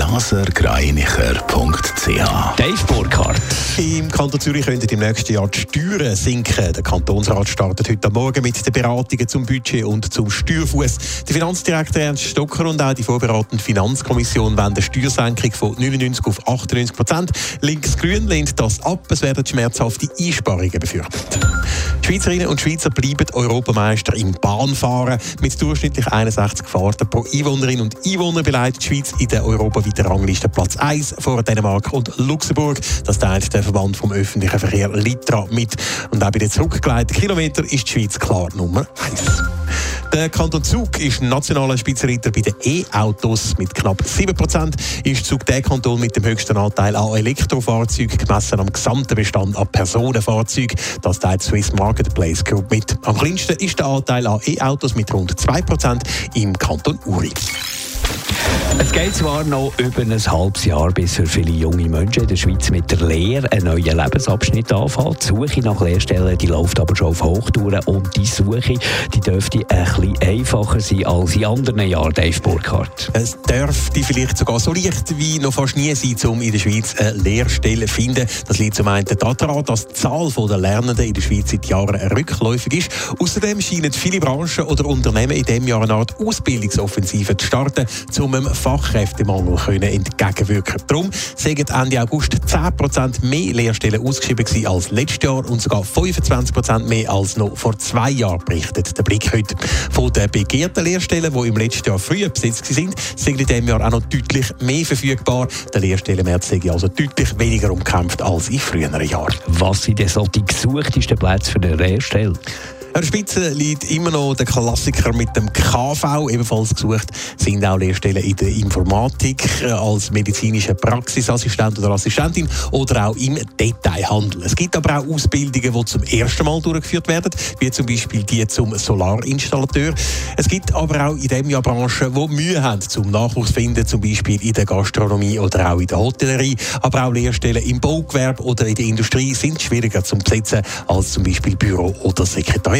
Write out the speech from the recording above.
blasergreinicher.ch Dave Burkhardt. Im Kanton Zürich könnten im nächsten Jahr die Steuern sinken. Der Kantonsrat startet heute Morgen mit den Beratungen zum Budget und zum Steuerfuß. Der Finanzdirektor Ernst Stocker und auch die vorbereitende Finanzkommission wollen eine Steuersenkung von 99 auf 98 Prozent. Links-Grün lehnt das ab. Es werden schmerzhafte Einsparungen befürchtet. Schweizerinnen und Schweizer bleiben Europameister im Bahnfahren. Mit durchschnittlich 61 Fahrten pro Einwohnerin und Einwohner beleidigt die Schweiz in der europaweiten Rangliste Platz 1 vor Dänemark und Luxemburg. Das teilt der Verband vom öffentlichen Verkehr Litra mit. Und auch bei den zurückgeleiteten Kilometern ist die Schweiz klar Nummer 1. Der Kanton Zug ist nationaler Spitzenreiter bei den E-Autos. Mit knapp 7% ist Zug der Kanton mit dem höchsten Anteil an Elektrofahrzeugen gemessen am gesamten Bestand an Personenfahrzeugen. Das teilt Swiss Marketplace Group mit. Am kleinsten ist der Anteil an E-Autos mit rund 2% im Kanton Uri. Es geht zwar noch über ein halbes Jahr, bis für viele junge Menschen in der Schweiz mit der Lehre einen neuen Lebensabschnitt anfängt. Die Suche nach Lehrstellen die läuft aber schon auf Hochtouren und die Suche die dürfte ein bisschen einfacher sein als in anderen Jahren, Dave Burkhardt. Es dürfte vielleicht sogar so leicht wie noch fast nie sein, um in der Schweiz eine Lehrstelle zu finden. Das liegt zum einen daran, dass die Zahl der Lernenden in der Schweiz seit Jahren rückläufig ist. Außerdem scheinen viele Branchen oder Unternehmen in diesem Jahr eine Art Ausbildungsoffensive zu starten, um einem Fachkräftemangel können entgegenwirken Darum sind Ende August 10% mehr Lehrstellen ausgeschrieben als letztes Jahr und sogar 25% mehr als noch vor zwei Jahren, berichtet der Blick heute. Von den begehrten Lehrstellen, die im letzten Jahr früher besetzt sind, sind in diesem Jahr auch noch deutlich mehr verfügbar. Der Lehrstellenmärz ist also deutlich weniger umkämpft als in früheren Jahren. Was sind denn so die gesuchtesten Plätze für eine Lehrstelle? An der Spitze liegt immer noch der Klassiker mit dem KV. Ebenfalls gesucht sind auch Lehrstellen in der Informatik äh, als medizinischer Praxisassistent oder Assistentin oder auch im Detailhandel. Es gibt aber auch Ausbildungen, die zum ersten Mal durchgeführt werden, wie zum Beispiel die zum Solarinstallateur. Es gibt aber auch in diesem Jahr Branchen, die Mühe haben zum Nachwuchs finden, zum Beispiel in der Gastronomie oder auch in der Hotellerie. Aber auch Lehrstellen im Baugewerbe oder in der Industrie sind schwieriger zu besetzen als zum Beispiel Büro- oder Sekretariat.